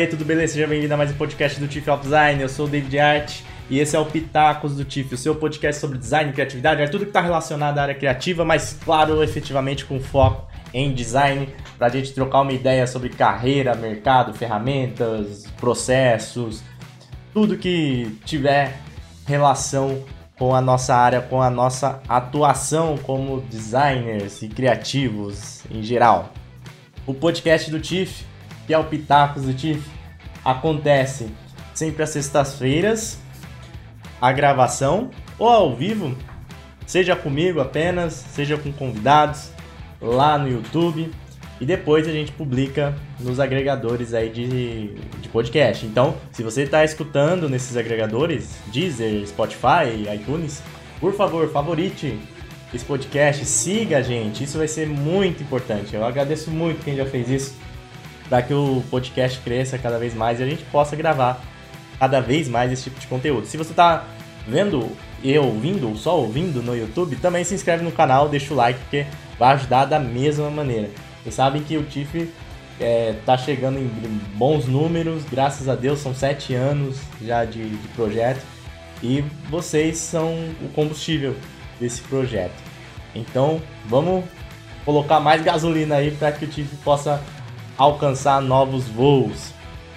aí, tudo beleza? Seja bem-vindo a mais um podcast do Chief of Design. Eu sou o David Art e esse é o Pitacos do Chief, o seu podcast sobre design e criatividade, é tudo que está relacionado à área criativa, mas claro, efetivamente com foco em design, para a gente trocar uma ideia sobre carreira, mercado, ferramentas, processos, tudo que tiver relação com a nossa área, com a nossa atuação como designers e criativos em geral. O podcast do TIFF, que é o Pitacos do TIFF, acontece sempre às sextas-feiras, a gravação ou ao vivo, seja comigo apenas, seja com convidados, lá no YouTube e depois a gente publica nos agregadores aí de, de podcast. Então, se você está escutando nesses agregadores, Deezer, Spotify, iTunes, por favor, favorite esse podcast, siga a gente, isso vai ser muito importante. Eu agradeço muito quem já fez isso, para que o podcast cresça cada vez mais e a gente possa gravar cada vez mais esse tipo de conteúdo. Se você está vendo e ouvindo, ou só ouvindo no YouTube, também se inscreve no canal, deixa o like, porque vai ajudar da mesma maneira. Vocês sabem que o TIFF é, tá chegando em bons números, graças a Deus, são sete anos já de, de projeto e vocês são o combustível desse projeto. Então vamos colocar mais gasolina aí para que o TIFF possa alcançar novos voos.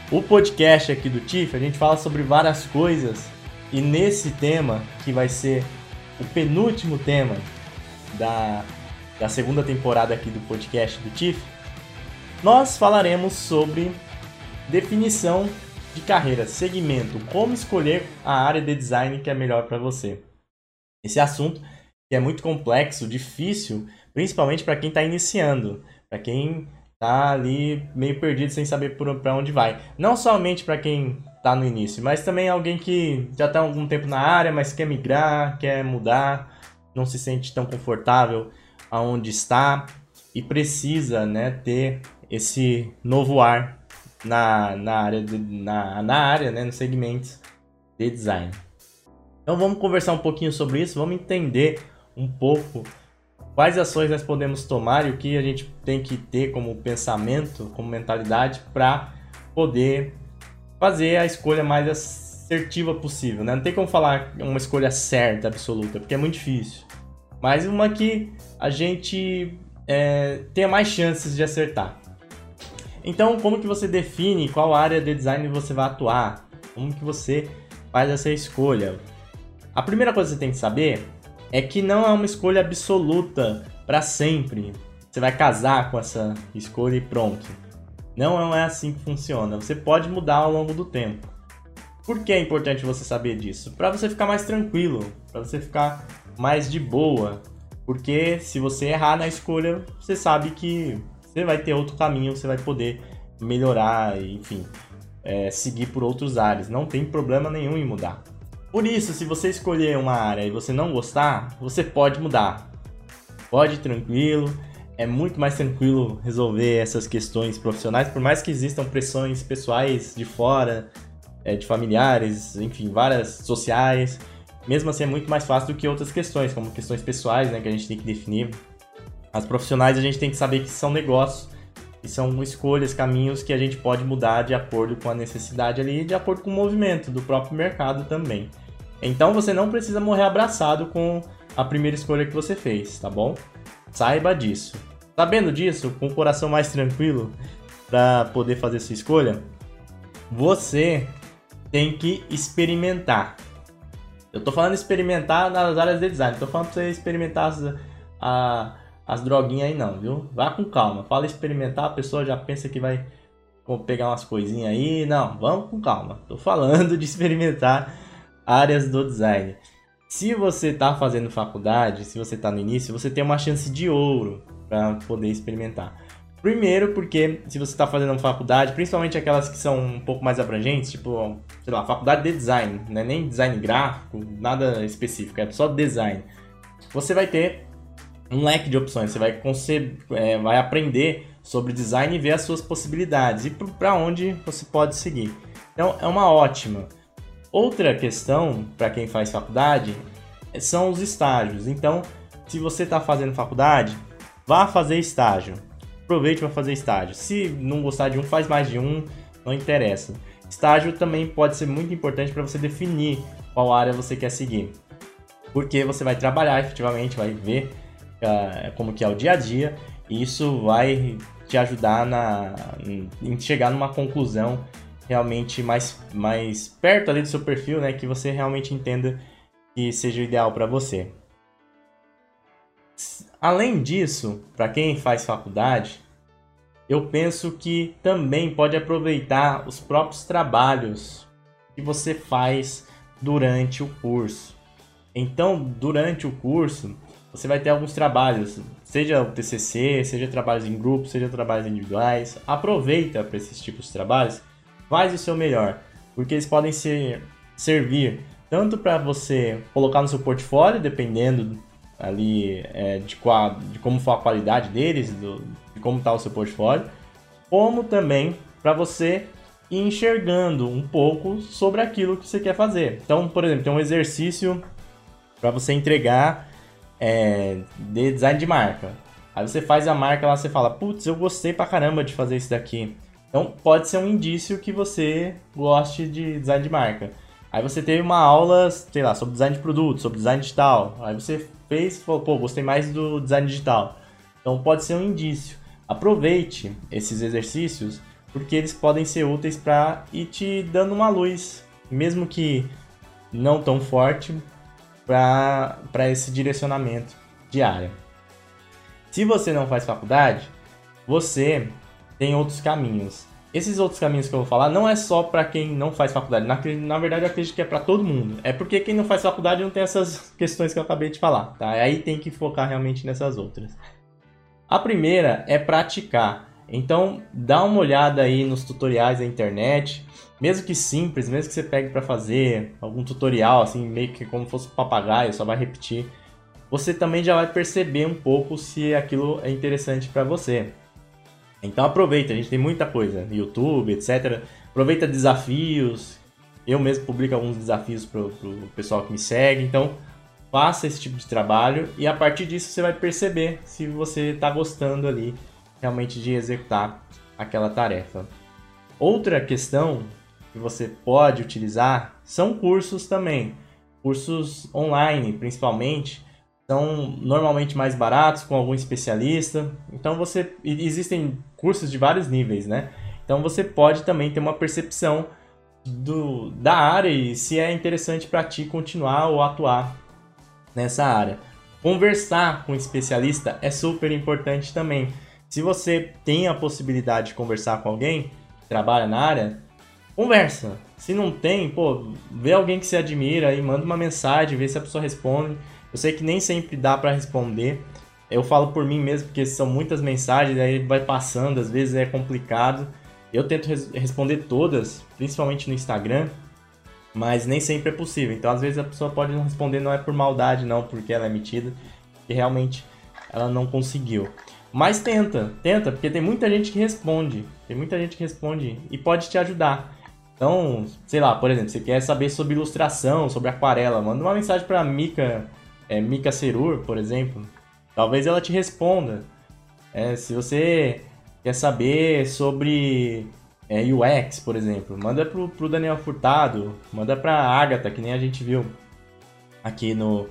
O podcast aqui do TIFF a gente fala sobre várias coisas e nesse tema que vai ser o penúltimo tema da da segunda temporada aqui do podcast do TIFF, nós falaremos sobre definição de carreira, segmento, como escolher a área de design que é melhor para você. Esse assunto que é muito complexo, difícil, principalmente para quem está iniciando, para quem está ali meio perdido sem saber para onde vai. Não somente para quem está no início, mas também alguém que já há algum tempo na área, mas quer migrar, quer mudar, não se sente tão confortável aonde está e precisa né, ter esse novo ar na, na área, de, na, na área né, no segmento de design. Então vamos conversar um pouquinho sobre isso, vamos entender um pouco quais ações nós podemos tomar e o que a gente tem que ter como pensamento, como mentalidade para poder fazer a escolha mais assertiva possível. Né? Não tem como falar uma escolha certa, absoluta, porque é muito difícil mas uma que a gente é, tenha mais chances de acertar. Então, como que você define qual área de design você vai atuar? Como que você faz essa escolha? A primeira coisa que você tem que saber é que não é uma escolha absoluta para sempre. Você vai casar com essa escolha e pronto. Não é assim que funciona. Você pode mudar ao longo do tempo. Por que é importante você saber disso? Para você ficar mais tranquilo, para você ficar mais de boa. Porque se você errar na escolha, você sabe que você vai ter outro caminho, você vai poder melhorar, enfim, é, seguir por outros áreas. Não tem problema nenhum em mudar. Por isso, se você escolher uma área e você não gostar, você pode mudar. Pode tranquilo, é muito mais tranquilo resolver essas questões profissionais, por mais que existam pressões pessoais de fora, é, de familiares, enfim, várias sociais mesmo assim é muito mais fácil do que outras questões, como questões pessoais, né, que a gente tem que definir. As profissionais a gente tem que saber que são negócios e são escolhas, caminhos que a gente pode mudar de acordo com a necessidade ali e de acordo com o movimento do próprio mercado também. Então você não precisa morrer abraçado com a primeira escolha que você fez, tá bom? Saiba disso. Sabendo disso, com o coração mais tranquilo para poder fazer sua escolha, você tem que experimentar. Eu tô falando experimentar nas áreas de design. Tô falando pra você experimentar as, a, as droguinhas aí não, viu? Vá com calma. Fala experimentar, a pessoa já pensa que vai pegar umas coisinhas aí. Não, vamos com calma. Tô falando de experimentar áreas do design. Se você está fazendo faculdade, se você está no início, você tem uma chance de ouro para poder experimentar. Primeiro, porque se você está fazendo faculdade, principalmente aquelas que são um pouco mais abrangentes, tipo, sei lá, faculdade de design, não é nem design gráfico, nada específico, é só design. Você vai ter um leque de opções, você vai, é, vai aprender sobre design e ver as suas possibilidades e para onde você pode seguir. Então, é uma ótima. Outra questão para quem faz faculdade são os estágios. Então, se você está fazendo faculdade, vá fazer estágio aproveite para fazer estágio. Se não gostar de um, faz mais de um. não interessa. Estágio também pode ser muito importante para você definir qual área você quer seguir. Porque você vai trabalhar efetivamente, vai ver como que é o dia a dia, e isso vai te ajudar na, em chegar numa conclusão realmente mais, mais perto ali do seu perfil, né, que você realmente entenda que seja o ideal para você. Além disso, para quem faz faculdade, eu penso que também pode aproveitar os próprios trabalhos que você faz durante o curso. Então, durante o curso, você vai ter alguns trabalhos, seja o TCC, seja trabalhos em grupo, seja trabalhos individuais. Aproveita para esses tipos de trabalhos, faz o seu melhor, porque eles podem ser, servir tanto para você colocar no seu portfólio, dependendo ali é, de, qual, de como for a qualidade deles, do, de como está o seu portfólio, como também para você ir enxergando um pouco sobre aquilo que você quer fazer. Então, por exemplo, tem um exercício para você entregar é, de design de marca. Aí você faz a marca lá, você fala, putz, eu gostei pra caramba de fazer isso daqui. Então pode ser um indício que você goste de design de marca. Aí você teve uma aula, sei lá, sobre design de produto, sobre design digital. Aí você fez falou, pô, gostei mais do design digital. Então pode ser um indício. Aproveite esses exercícios porque eles podem ser úteis para ir te dando uma luz, mesmo que não tão forte, para esse direcionamento de área. Se você não faz faculdade, você tem outros caminhos. Esses outros caminhos que eu vou falar não é só para quem não faz faculdade. Na, na, verdade, eu acredito que é para todo mundo. É porque quem não faz faculdade não tem essas questões que eu acabei de falar, tá? Aí tem que focar realmente nessas outras. A primeira é praticar. Então, dá uma olhada aí nos tutoriais da internet, mesmo que simples, mesmo que você pegue para fazer algum tutorial assim, meio que como fosse um papagaio, só vai repetir. Você também já vai perceber um pouco se aquilo é interessante para você. Então aproveita, a gente tem muita coisa, YouTube, etc. Aproveita desafios. Eu mesmo publico alguns desafios para o pessoal que me segue. Então faça esse tipo de trabalho e a partir disso você vai perceber se você está gostando ali realmente de executar aquela tarefa. Outra questão que você pode utilizar são cursos também. Cursos online, principalmente, são normalmente mais baratos com algum especialista. Então você existem cursos de vários níveis, né? Então você pode também ter uma percepção do, da área e se é interessante para ti continuar ou atuar nessa área. Conversar com um especialista é super importante também. Se você tem a possibilidade de conversar com alguém que trabalha na área, conversa. Se não tem, pô, vê alguém que se admira e manda uma mensagem, vê se a pessoa responde. Eu sei que nem sempre dá para responder. Eu falo por mim mesmo, porque são muitas mensagens, aí vai passando, às vezes é complicado. Eu tento res responder todas, principalmente no Instagram, mas nem sempre é possível. Então, às vezes a pessoa pode não responder, não é por maldade, não, porque ela é metida, e realmente ela não conseguiu. Mas tenta, tenta, porque tem muita gente que responde. Tem muita gente que responde e pode te ajudar. Então, sei lá, por exemplo, você quer saber sobre ilustração, sobre aquarela, manda uma mensagem para Mika é, Mika Serur, por exemplo, talvez ela te responda. É, se você quer saber sobre é, UX, por exemplo, manda pro, pro Daniel Furtado, manda pra Agatha, que nem a gente viu aqui no,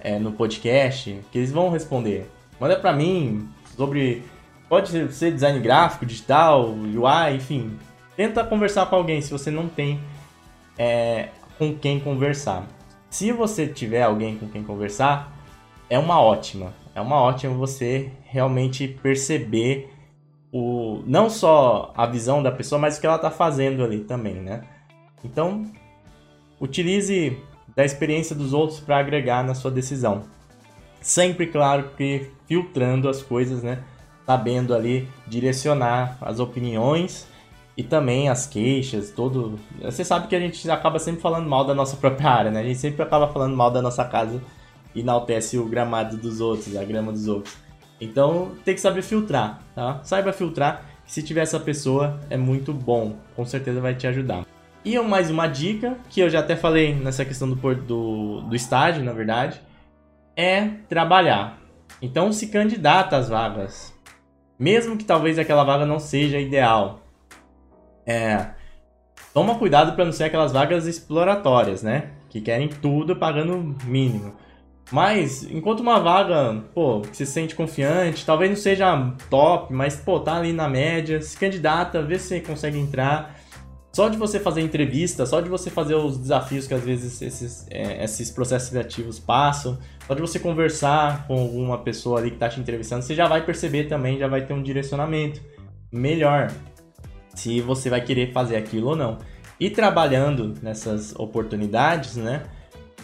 é, no podcast, que eles vão responder. Manda pra mim sobre. Pode ser design gráfico, digital, UI, enfim. Tenta conversar com alguém se você não tem é, com quem conversar. Se você tiver alguém com quem conversar, é uma ótima. É uma ótima você realmente perceber o não só a visão da pessoa, mas o que ela está fazendo ali também, né? Então, utilize da experiência dos outros para agregar na sua decisão. Sempre, claro, que filtrando as coisas, né? Sabendo ali direcionar as opiniões e também as queixas, todo. Você sabe que a gente acaba sempre falando mal da nossa própria área, né? A gente sempre acaba falando mal da nossa casa e enaltece o gramado dos outros, a grama dos outros. Então tem que saber filtrar, tá? Saiba filtrar, se tiver essa pessoa é muito bom, com certeza vai te ajudar. E mais uma dica, que eu já até falei nessa questão do, do, do estágio, na verdade, é trabalhar. Então se candidata às vagas. Mesmo que talvez aquela vaga não seja ideal, é, toma cuidado para não ser aquelas vagas exploratórias, né? Que querem tudo pagando mínimo. Mas, enquanto uma vaga, pô, que se sente confiante, talvez não seja top, mas, pô, tá ali na média, se candidata, vê se você consegue entrar. Só de você fazer entrevista, só de você fazer os desafios que às vezes esses, é, esses processos criativos passam, só de você conversar com alguma pessoa ali que tá te entrevistando, você já vai perceber também, já vai ter um direcionamento melhor se você vai querer fazer aquilo ou não. E trabalhando nessas oportunidades, né?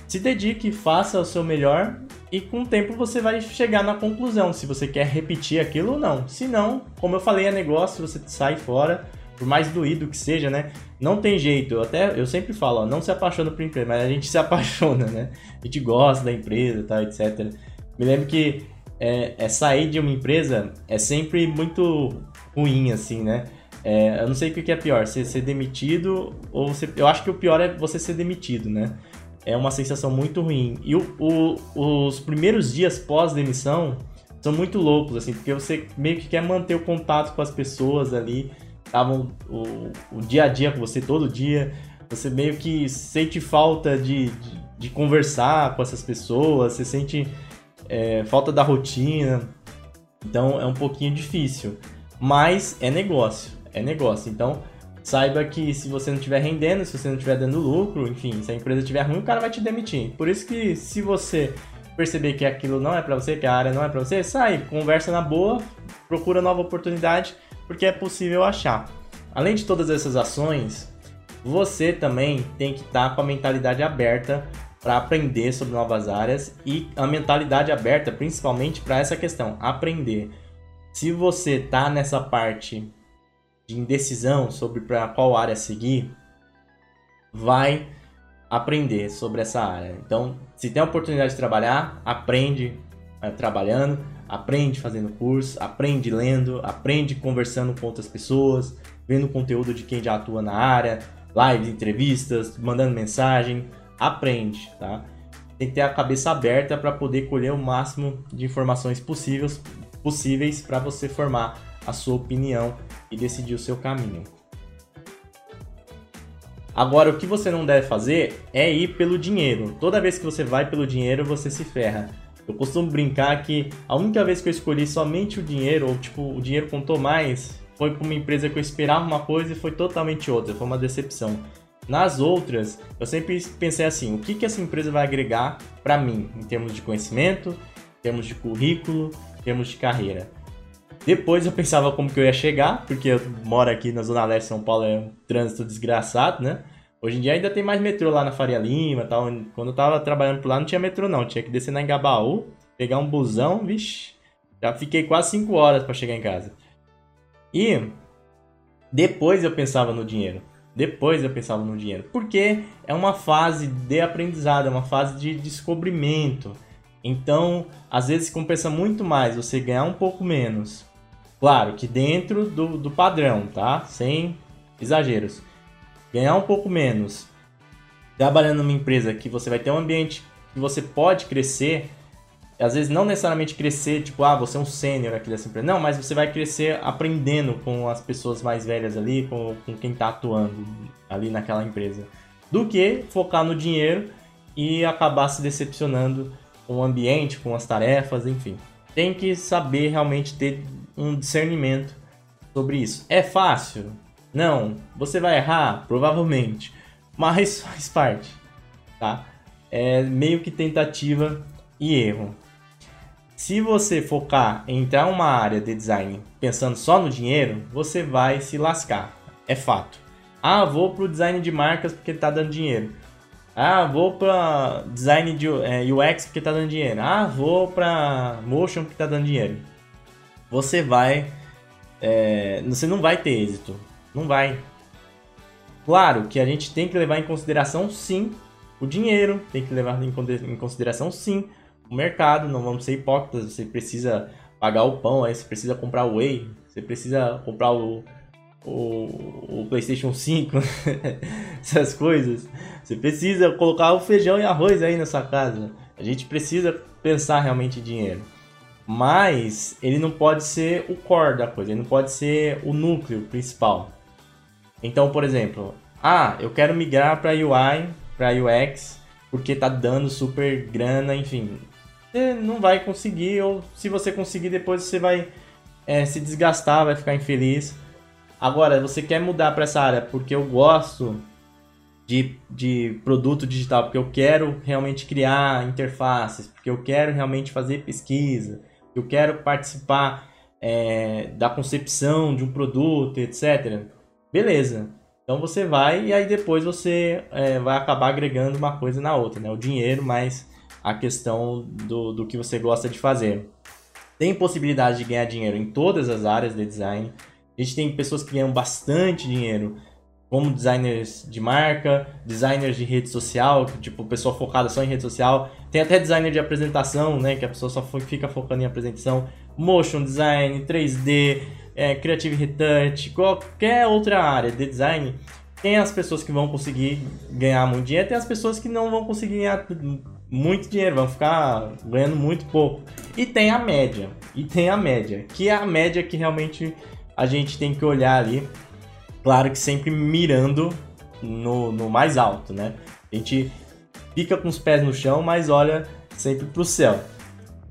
Se dedique, faça o seu melhor e com o tempo você vai chegar na conclusão se você quer repetir aquilo ou não. Se não, como eu falei, é negócio, você sai fora, por mais doído que seja, né? Não tem jeito. Eu até eu sempre falo, ó, não se apaixona por empresa, mas a gente se apaixona, né? A gente gosta da empresa, tá, etc. Me lembro que é, é sair de uma empresa é sempre muito ruim, assim, né? É, eu não sei o que é pior, ser, ser demitido ou você. Eu acho que o pior é você ser demitido, né? é uma sensação muito ruim. E o, o, os primeiros dias pós-demissão são muito loucos, assim, porque você meio que quer manter o contato com as pessoas ali, estavam o, o dia a dia com você todo dia, você meio que sente falta de, de, de conversar com essas pessoas, você sente é, falta da rotina, então é um pouquinho difícil, mas é negócio, é negócio, então saiba que se você não estiver rendendo, se você não estiver dando lucro, enfim, se a empresa estiver ruim, o cara vai te demitir. Por isso que se você perceber que aquilo não é para você, que a área não é para você, sai, conversa na boa, procura nova oportunidade, porque é possível achar. Além de todas essas ações, você também tem que estar tá com a mentalidade aberta para aprender sobre novas áreas e a mentalidade aberta principalmente para essa questão, aprender. Se você está nessa parte de indecisão sobre para qual área seguir, vai aprender sobre essa área. Então, se tem a oportunidade de trabalhar, aprende é, trabalhando, aprende fazendo curso, aprende lendo, aprende conversando com outras pessoas, vendo conteúdo de quem já atua na área, lives, entrevistas, mandando mensagem, aprende, tá? Tem que ter a cabeça aberta para poder colher o máximo de informações possíveis possíveis para você formar a sua opinião e decidir o seu caminho. Agora, o que você não deve fazer é ir pelo dinheiro. Toda vez que você vai pelo dinheiro, você se ferra. Eu costumo brincar que a única vez que eu escolhi somente o dinheiro, ou tipo, o dinheiro contou mais, foi para uma empresa que eu esperava uma coisa e foi totalmente outra, foi uma decepção. Nas outras, eu sempre pensei assim: o que, que essa empresa vai agregar para mim, em termos de conhecimento, em termos de currículo, em termos de carreira. Depois eu pensava como que eu ia chegar, porque eu moro aqui na Zona Leste de São Paulo, é um trânsito desgraçado, né? Hoje em dia ainda tem mais metrô lá na Faria Lima tal. Quando eu tava trabalhando por lá não tinha metrô não, tinha que descer na Engabaú, pegar um busão, vixe. Já fiquei quase 5 horas para chegar em casa. E depois eu pensava no dinheiro. Depois eu pensava no dinheiro. Porque é uma fase de aprendizado, é uma fase de descobrimento. Então, às vezes compensa muito mais você ganhar um pouco menos Claro que dentro do, do padrão, tá? Sem exageros. Ganhar um pouco menos trabalhando numa empresa que você vai ter um ambiente que você pode crescer, às vezes não necessariamente crescer, tipo, ah, você é um sênior aqui dessa empresa. Não, mas você vai crescer aprendendo com as pessoas mais velhas ali, com, com quem está atuando ali naquela empresa. Do que focar no dinheiro e acabar se decepcionando com o ambiente, com as tarefas, enfim. Tem que saber realmente ter um discernimento sobre isso. É fácil? Não. Você vai errar? Provavelmente. Mas faz parte, tá? É meio que tentativa e erro. Se você focar em entrar uma área de design pensando só no dinheiro, você vai se lascar. É fato. Ah, vou pro design de marcas porque tá dando dinheiro. Ah, vou para design de é, UX porque tá dando dinheiro. Ah, vou para motion porque tá dando dinheiro você vai. É, você não vai ter êxito. Não vai. Claro que a gente tem que levar em consideração sim o dinheiro, tem que levar em consideração sim o mercado, não vamos ser hipócritas, você precisa pagar o pão, aí você precisa comprar o whey, você precisa comprar o, o, o PlayStation 5, essas coisas. Você precisa colocar o feijão e arroz aí na sua casa. A gente precisa pensar realmente em dinheiro mas ele não pode ser o core da coisa, ele não pode ser o núcleo principal. Então, por exemplo, ah, eu quero migrar para UI, para UX, porque tá dando super grana, enfim. Você não vai conseguir, ou se você conseguir, depois você vai é, se desgastar, vai ficar infeliz. Agora, você quer mudar para essa área porque eu gosto de, de produto digital, porque eu quero realmente criar interfaces, porque eu quero realmente fazer pesquisa, eu quero participar é, da concepção de um produto, etc. Beleza. Então você vai e aí depois você é, vai acabar agregando uma coisa na outra, né? O dinheiro mais a questão do, do que você gosta de fazer. Tem possibilidade de ganhar dinheiro em todas as áreas de design. A gente tem pessoas que ganham bastante dinheiro como designers de marca, designers de rede social, tipo, pessoa focada só em rede social. Tem até designer de apresentação, né, que a pessoa só fica focando em apresentação. Motion design, 3D, é, Creative Retouch, qualquer outra área de design. Tem as pessoas que vão conseguir ganhar muito dinheiro, tem as pessoas que não vão conseguir ganhar muito dinheiro, vão ficar ganhando muito pouco. E tem a média, e tem a média, que é a média que realmente a gente tem que olhar ali Claro que sempre mirando no, no mais alto, né? A gente fica com os pés no chão, mas olha sempre para o céu.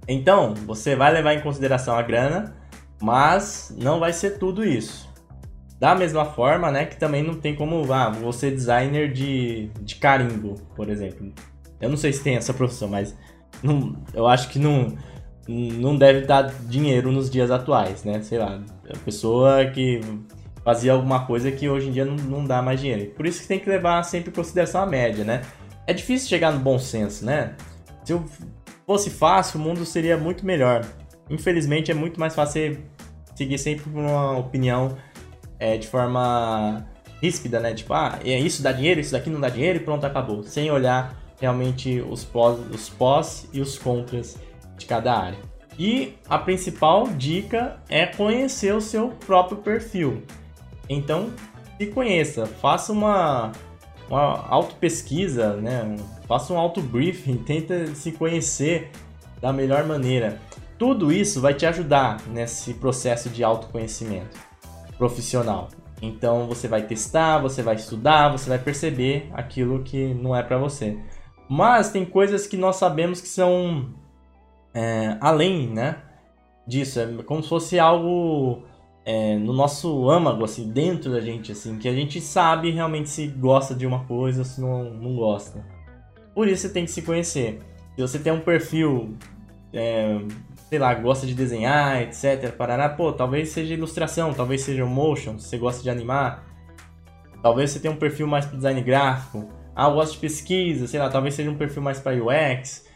Então, você vai levar em consideração a grana, mas não vai ser tudo isso. Da mesma forma, né, que também não tem como, ah, você designer de, de carimbo, por exemplo. Eu não sei se tem essa profissão, mas não, eu acho que não, não deve dar dinheiro nos dias atuais, né? Sei lá, a pessoa que fazia alguma coisa que hoje em dia não, não dá mais dinheiro. Por isso que tem que levar sempre em consideração a média, né? É difícil chegar no bom senso, né? Se eu fosse fácil, o mundo seria muito melhor. Infelizmente, é muito mais fácil seguir sempre uma opinião é, de forma ríspida, né? Tipo, ah, é isso dá dinheiro, isso daqui não dá dinheiro e pronto, acabou. Sem olhar realmente os pós, os pós e os contras de cada área. E a principal dica é conhecer o seu próprio perfil. Então, se conheça, faça uma, uma auto-pesquisa, né? faça um auto-briefing, tenta se conhecer da melhor maneira. Tudo isso vai te ajudar nesse processo de autoconhecimento profissional. Então você vai testar, você vai estudar, você vai perceber aquilo que não é para você. Mas tem coisas que nós sabemos que são é, além, né? Disso, é como se fosse algo é, no nosso âmago, assim, dentro da gente, assim, que a gente sabe realmente se gosta de uma coisa ou se não, não gosta. Por isso você tem que se conhecer. Se você tem um perfil, é, sei lá, gosta de desenhar, etc, parará, pô, talvez seja ilustração, talvez seja motion, se você gosta de animar. Talvez você tenha um perfil mais para design gráfico. Ah, eu gosto de pesquisa, sei lá, talvez seja um perfil mais para UX.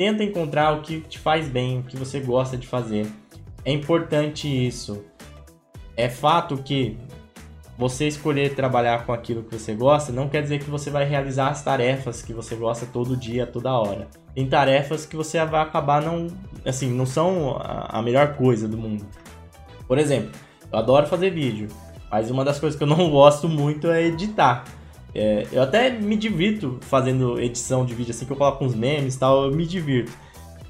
Tenta encontrar o que te faz bem, o que você gosta de fazer. É importante isso. É fato que você escolher trabalhar com aquilo que você gosta não quer dizer que você vai realizar as tarefas que você gosta todo dia, toda hora. Tem tarefas que você vai acabar não, assim, não são a melhor coisa do mundo. Por exemplo, eu adoro fazer vídeo, mas uma das coisas que eu não gosto muito é editar. É, eu até me divirto fazendo edição de vídeo, assim que eu coloco uns memes e tal, eu me divirto.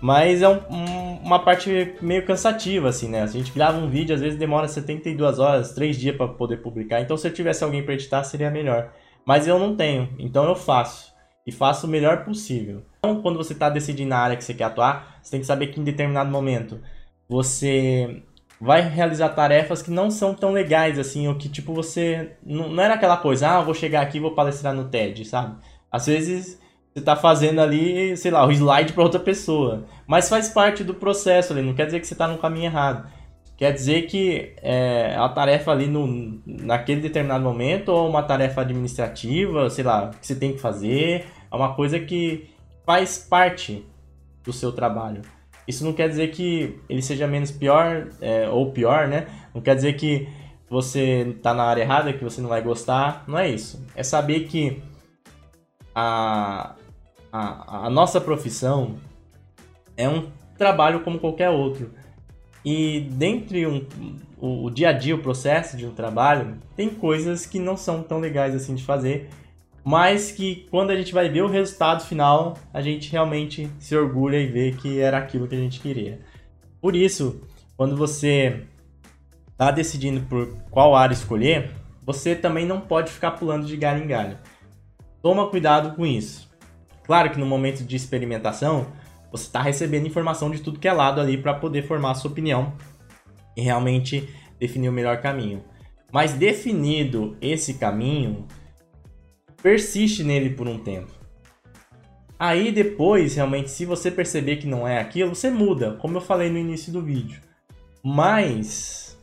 Mas é um, um, uma parte meio cansativa, assim, né? A gente grava um vídeo, às vezes demora 72 horas, 3 dias para poder publicar. Então, se eu tivesse alguém para editar, seria melhor. Mas eu não tenho, então eu faço. E faço o melhor possível. Então, quando você está decidindo na área que você quer atuar, você tem que saber que em determinado momento você vai realizar tarefas que não são tão legais, assim, ou que, tipo, você... Não, não era aquela coisa, ah, vou chegar aqui e vou palestrar no TED, sabe? Às vezes você tá fazendo ali, sei lá, o slide para outra pessoa. Mas faz parte do processo ali, não quer dizer que você tá no caminho errado. Quer dizer que é a tarefa ali no, naquele determinado momento, ou uma tarefa administrativa, sei lá, que você tem que fazer, é uma coisa que faz parte do seu trabalho. Isso não quer dizer que ele seja menos pior, é, ou pior, né? Não quer dizer que você tá na área errada, que você não vai gostar. Não é isso. É saber que a, a, a nossa profissão é um trabalho como qualquer outro. E dentre um, o, o, dia a dia, o processo de um trabalho, tem coisas que não são tão legais assim de fazer, mas que quando a gente vai ver o resultado final, a gente realmente se orgulha e vê que era aquilo que a gente queria. Por isso, quando você está decidindo por qual área escolher, você também não pode ficar pulando de galho em galho. Toma cuidado com isso. Claro que no momento de experimentação, você está recebendo informação de tudo que é lado ali para poder formar a sua opinião e realmente definir o melhor caminho. Mas definido esse caminho, persiste nele por um tempo. Aí depois, realmente, se você perceber que não é aquilo, você muda, como eu falei no início do vídeo. Mas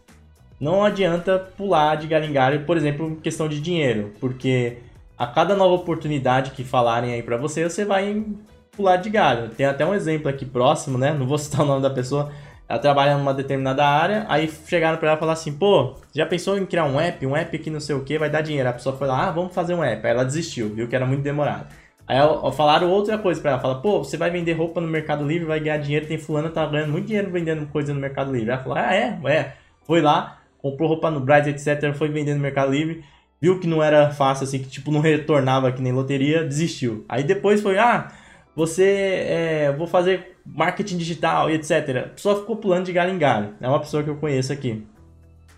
não adianta pular de galho em galho, por exemplo, questão de dinheiro, porque a cada nova oportunidade que falarem aí para você, você vai pular de galho. Tem até um exemplo aqui próximo, né? Não vou citar o nome da pessoa. Ela trabalha numa determinada área, aí chegaram para ela e falaram assim: pô, já pensou em criar um app? Um app que não sei o que vai dar dinheiro. A pessoa foi lá, ah, vamos fazer um app. Aí ela desistiu, viu que era muito demorado. Aí falaram outra coisa para ela, fala, pô, você vai vender roupa no Mercado Livre, vai ganhar dinheiro, tem fulano tá ganhando muito dinheiro vendendo coisa no Mercado Livre. Ela falou, ah, é, é. Foi lá, comprou roupa no Braz, etc, foi vendendo no Mercado Livre, viu que não era fácil, assim, que tipo, não retornava que nem loteria, desistiu. Aí depois foi, ah, você, é, vou fazer marketing digital e etc. Só ficou pulando de galho em galho. É uma pessoa que eu conheço aqui.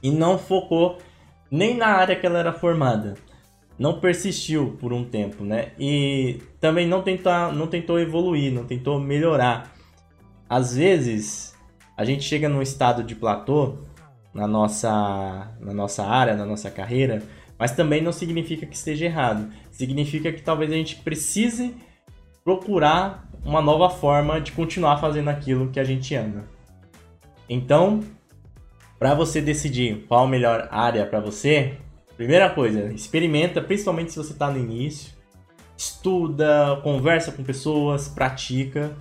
E não focou nem na área que ela era formada. Não persistiu por um tempo, né? E também não, tentar, não tentou evoluir, não tentou melhorar. Às vezes, a gente chega num estado de platô na nossa, na nossa área, na nossa carreira, mas também não significa que esteja errado. Significa que talvez a gente precise procurar uma nova forma de continuar fazendo aquilo que a gente ama. Então, para você decidir qual a melhor área para você, primeira coisa, experimenta, principalmente se você está no início, estuda, conversa com pessoas, pratica.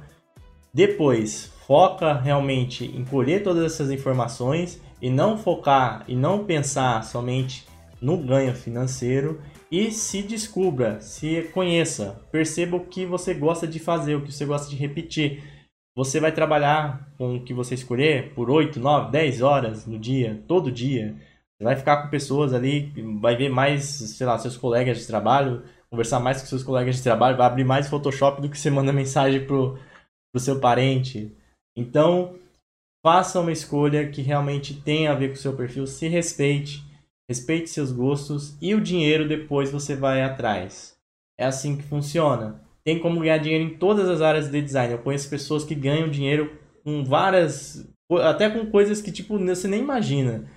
Depois, foca realmente em colher todas essas informações e não focar e não pensar somente no ganho financeiro e se descubra, se conheça, perceba o que você gosta de fazer, o que você gosta de repetir. Você vai trabalhar com o que você escolher por 8, 9, 10 horas no dia, todo dia. Você vai ficar com pessoas ali, vai ver mais, sei lá, seus colegas de trabalho, conversar mais com seus colegas de trabalho, vai abrir mais Photoshop do que você manda mensagem pro, pro seu parente. Então, faça uma escolha que realmente tenha a ver com o seu perfil, se respeite respeite seus gostos e o dinheiro depois você vai atrás. É assim que funciona. Tem como ganhar dinheiro em todas as áreas de design. Eu conheço pessoas que ganham dinheiro com várias, até com coisas que tipo você nem imagina.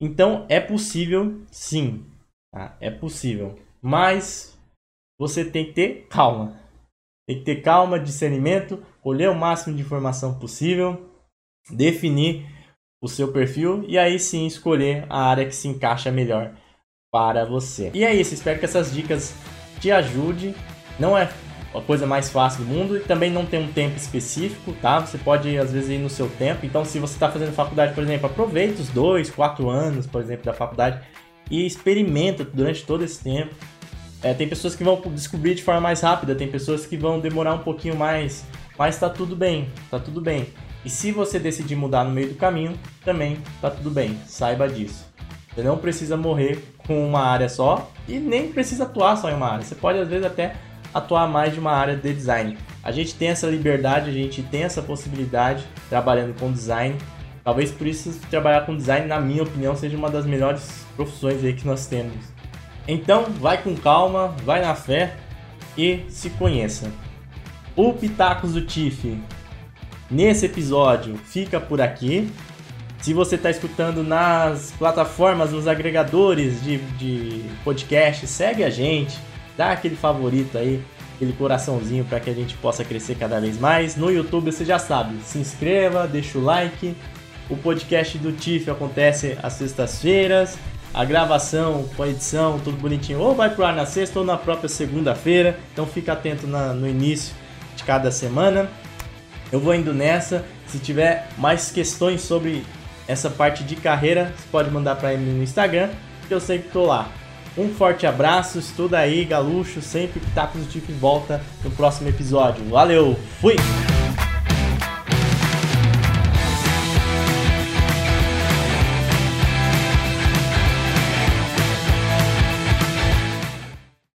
Então é possível, sim, tá? é possível. Mas você tem que ter calma. Tem que ter calma, discernimento, colher o máximo de informação possível, definir o seu perfil e aí sim escolher a área que se encaixa melhor para você. E é isso, espero que essas dicas te ajudem. Não é a coisa mais fácil do mundo e também não tem um tempo específico, tá? Você pode às vezes ir no seu tempo. Então, se você está fazendo faculdade, por exemplo, aproveite os dois, quatro anos, por exemplo, da faculdade e experimenta durante todo esse tempo. É, tem pessoas que vão descobrir de forma mais rápida, tem pessoas que vão demorar um pouquinho mais, mas tá tudo bem, tá tudo bem. E se você decidir mudar no meio do caminho, também tá tudo bem, saiba disso. Você não precisa morrer com uma área só e nem precisa atuar só em uma área. Você pode às vezes até atuar mais de uma área de design. A gente tem essa liberdade, a gente tem essa possibilidade trabalhando com design. Talvez por isso trabalhar com design, na minha opinião, seja uma das melhores profissões aí que nós temos. Então, vai com calma, vai na fé e se conheça. O Pitacos do Tiff nesse episódio fica por aqui. Se você está escutando nas plataformas, nos agregadores de, de podcast, segue a gente, dá aquele favorito aí, aquele coraçãozinho para que a gente possa crescer cada vez mais. No YouTube você já sabe, se inscreva, deixa o like. O podcast do TIF acontece às sextas-feiras. A gravação com a edição, tudo bonitinho, ou vai pro ar na sexta ou na própria segunda-feira. Então fica atento na, no início de cada semana. Eu vou indo nessa. Se tiver mais questões sobre essa parte de carreira, você pode mandar para mim no Instagram, que eu sempre tô lá. Um forte abraço, estuda aí, galucho, sempre que tá positivo e volta no próximo episódio. Valeu, fui!